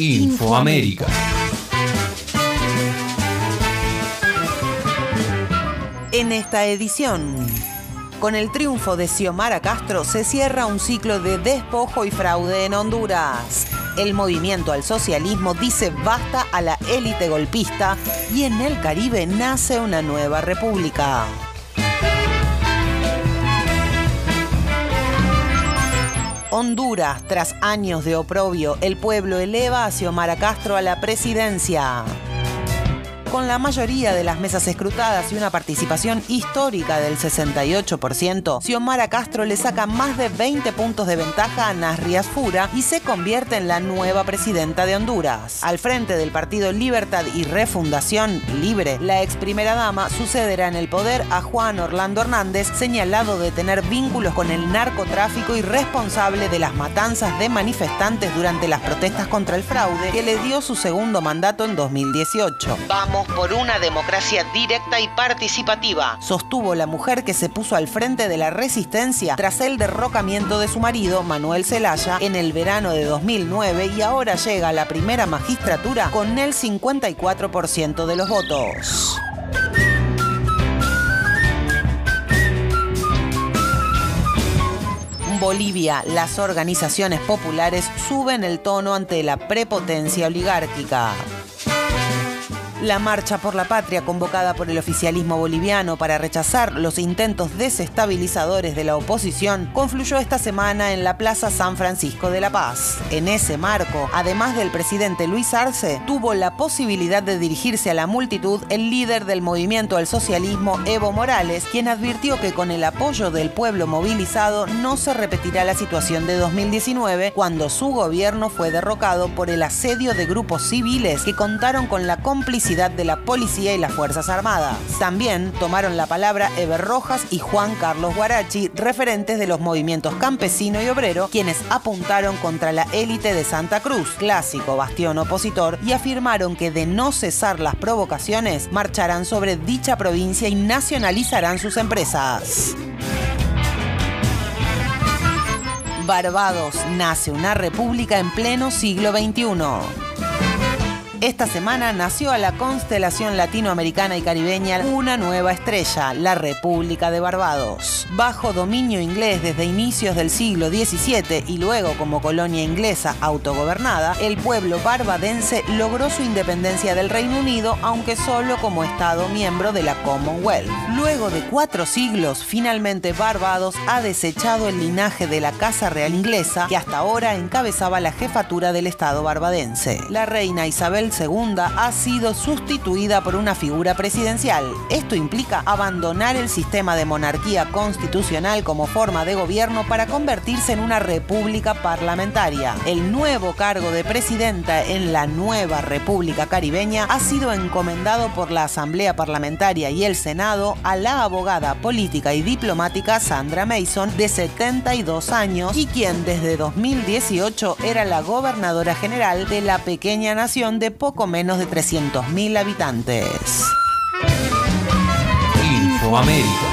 Infoamérica. En esta edición, con el triunfo de Xiomara Castro se cierra un ciclo de despojo y fraude en Honduras. El movimiento al socialismo dice basta a la élite golpista y en el Caribe nace una nueva república. Honduras, tras años de oprobio, el pueblo eleva a Xiomara Castro a la presidencia. Con la mayoría de las mesas escrutadas y una participación histórica del 68%, Xiomara Castro le saca más de 20 puntos de ventaja a Nasrias Fura y se convierte en la nueva presidenta de Honduras. Al frente del partido Libertad y Refundación Libre, la ex primera dama sucederá en el poder a Juan Orlando Hernández, señalado de tener vínculos con el narcotráfico y responsable de las matanzas de manifestantes durante las protestas contra el fraude que le dio su segundo mandato en 2018. Vamos por una democracia directa y participativa, sostuvo la mujer que se puso al frente de la resistencia tras el derrocamiento de su marido, Manuel Zelaya, en el verano de 2009 y ahora llega a la primera magistratura con el 54% de los votos. Bolivia, las organizaciones populares suben el tono ante la prepotencia oligárquica. La marcha por la patria convocada por el oficialismo boliviano para rechazar los intentos desestabilizadores de la oposición confluyó esta semana en la Plaza San Francisco de la Paz. En ese marco, además del presidente Luis Arce, tuvo la posibilidad de dirigirse a la multitud el líder del movimiento al socialismo, Evo Morales, quien advirtió que con el apoyo del pueblo movilizado no se repetirá la situación de 2019 cuando su gobierno fue derrocado por el asedio de grupos civiles que contaron con la complicidad de la policía y las Fuerzas Armadas. También tomaron la palabra Eber Rojas y Juan Carlos Guarachi, referentes de los movimientos campesino y obrero, quienes apuntaron contra la élite de Santa Cruz, clásico bastión opositor, y afirmaron que de no cesar las provocaciones, marcharán sobre dicha provincia y nacionalizarán sus empresas. Barbados nace una república en pleno siglo XXI. Esta semana nació a la constelación latinoamericana y caribeña una nueva estrella, la República de Barbados. Bajo dominio inglés desde inicios del siglo XVII y luego como colonia inglesa autogobernada, el pueblo barbadense logró su independencia del Reino Unido, aunque solo como Estado miembro de la Commonwealth. Luego de cuatro siglos, finalmente Barbados ha desechado el linaje de la Casa Real inglesa, que hasta ahora encabezaba la jefatura del Estado barbadense. La reina Isabel segunda ha sido sustituida por una figura presidencial. Esto implica abandonar el sistema de monarquía constitucional como forma de gobierno para convertirse en una república parlamentaria. El nuevo cargo de presidenta en la nueva República Caribeña ha sido encomendado por la Asamblea Parlamentaria y el Senado a la abogada política y diplomática Sandra Mason, de 72 años, y quien desde 2018 era la gobernadora general de la pequeña nación de poco menos de 300.000 habitantes. Infoamérica.